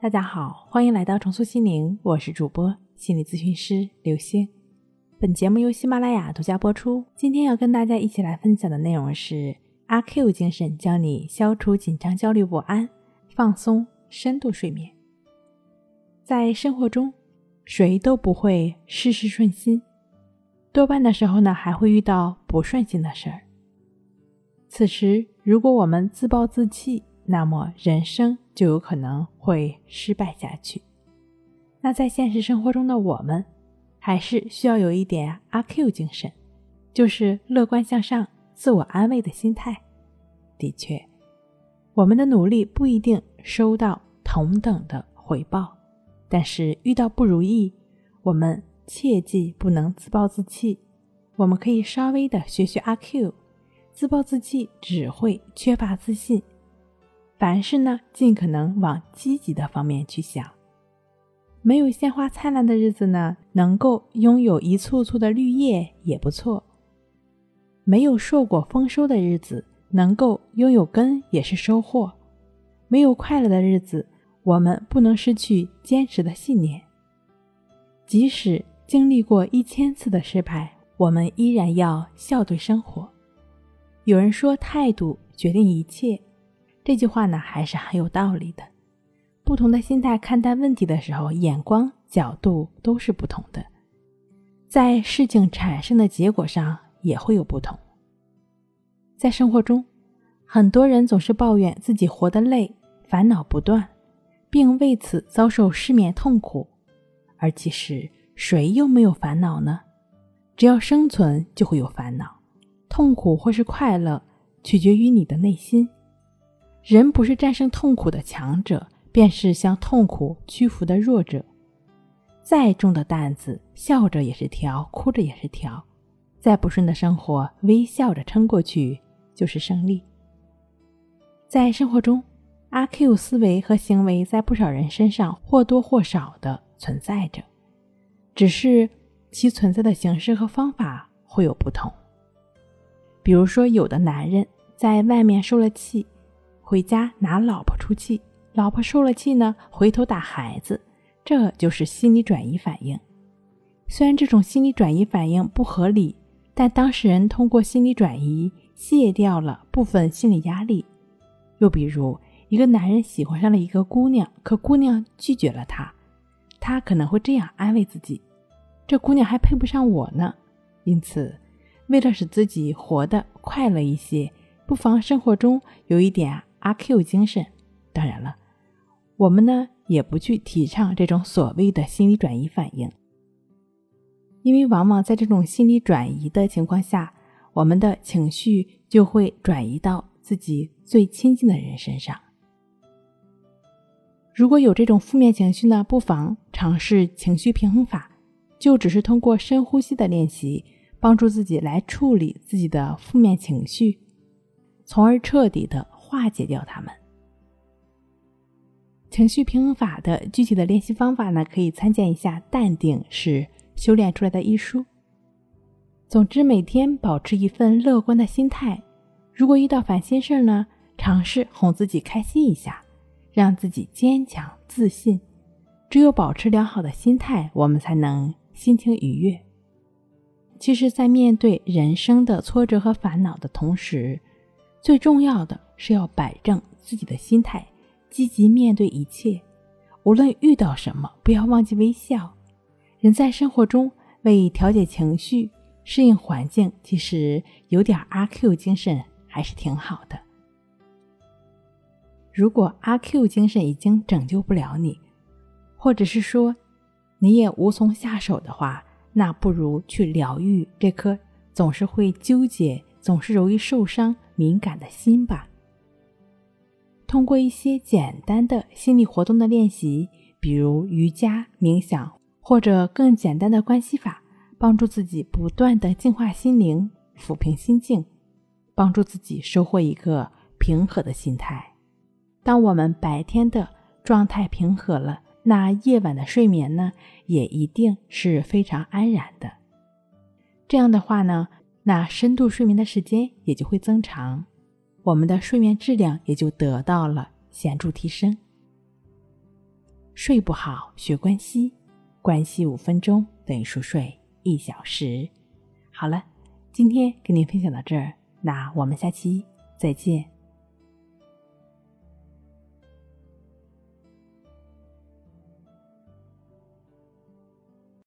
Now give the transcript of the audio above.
大家好，欢迎来到重塑心灵，我是主播心理咨询师刘星。本节目由喜马拉雅独家播出。今天要跟大家一起来分享的内容是阿 Q 精神，教你消除紧张、焦虑、不安，放松、深度睡眠。在生活中，谁都不会事事顺心，多半的时候呢，还会遇到不顺心的事儿。此时，如果我们自暴自弃，那么人生就有可能会失败下去。那在现实生活中的我们，还是需要有一点阿 Q 精神，就是乐观向上、自我安慰的心态。的确，我们的努力不一定收到同等的回报，但是遇到不如意，我们切记不能自暴自弃。我们可以稍微的学学阿 Q，自暴自弃只会缺乏自信。凡事呢，尽可能往积极的方面去想。没有鲜花灿烂的日子呢，能够拥有一簇簇的绿叶也不错。没有硕果丰收的日子，能够拥有根也是收获。没有快乐的日子，我们不能失去坚持的信念。即使经历过一千次的失败，我们依然要笑对生活。有人说，态度决定一切。这句话呢，还是很有道理的。不同的心态看待问题的时候，眼光角度都是不同的，在事情产生的结果上也会有不同。在生活中，很多人总是抱怨自己活得累，烦恼不断，并为此遭受失眠痛苦。而其实，谁又没有烦恼呢？只要生存，就会有烦恼。痛苦或是快乐，取决于你的内心。人不是战胜痛苦的强者，便是向痛苦屈服的弱者。再重的担子，笑着也是挑，哭着也是挑。再不顺的生活，微笑着撑过去就是胜利。在生活中，阿 Q 思维和行为在不少人身上或多或少的存在着，只是其存在的形式和方法会有不同。比如说，有的男人在外面受了气。回家拿老婆出气，老婆受了气呢，回头打孩子，这就是心理转移反应。虽然这种心理转移反应不合理，但当事人通过心理转移卸掉了部分心理压力。又比如，一个男人喜欢上了一个姑娘，可姑娘拒绝了他，他可能会这样安慰自己：这姑娘还配不上我呢。因此，为了使自己活得快乐一些，不妨生活中有一点。阿 Q 精神，当然了，我们呢也不去提倡这种所谓的心理转移反应，因为往往在这种心理转移的情况下，我们的情绪就会转移到自己最亲近的人身上。如果有这种负面情绪呢，不妨尝试情绪平衡法，就只是通过深呼吸的练习，帮助自己来处理自己的负面情绪，从而彻底的。化解掉它们。情绪平衡法的具体的练习方法呢，可以参见一下《淡定是修炼出来的》一书。总之，每天保持一份乐观的心态。如果遇到烦心事儿呢，尝试哄自己开心一下，让自己坚强自信。只有保持良好的心态，我们才能心情愉悦。其实，在面对人生的挫折和烦恼的同时，最重要的是要摆正自己的心态，积极面对一切。无论遇到什么，不要忘记微笑。人在生活中为调节情绪、适应环境，其实有点阿 Q 精神还是挺好的。如果阿 Q 精神已经拯救不了你，或者是说你也无从下手的话，那不如去疗愈这颗总是会纠结、总是容易受伤。敏感的心吧。通过一些简单的心理活动的练习，比如瑜伽、冥想，或者更简单的关系法，帮助自己不断的净化心灵、抚平心境，帮助自己收获一个平和的心态。当我们白天的状态平和了，那夜晚的睡眠呢，也一定是非常安然的。这样的话呢？那深度睡眠的时间也就会增长，我们的睡眠质量也就得到了显著提升。睡不好学关西，关系五分钟等于熟睡一小时。好了，今天跟您分享到这儿，那我们下期再见。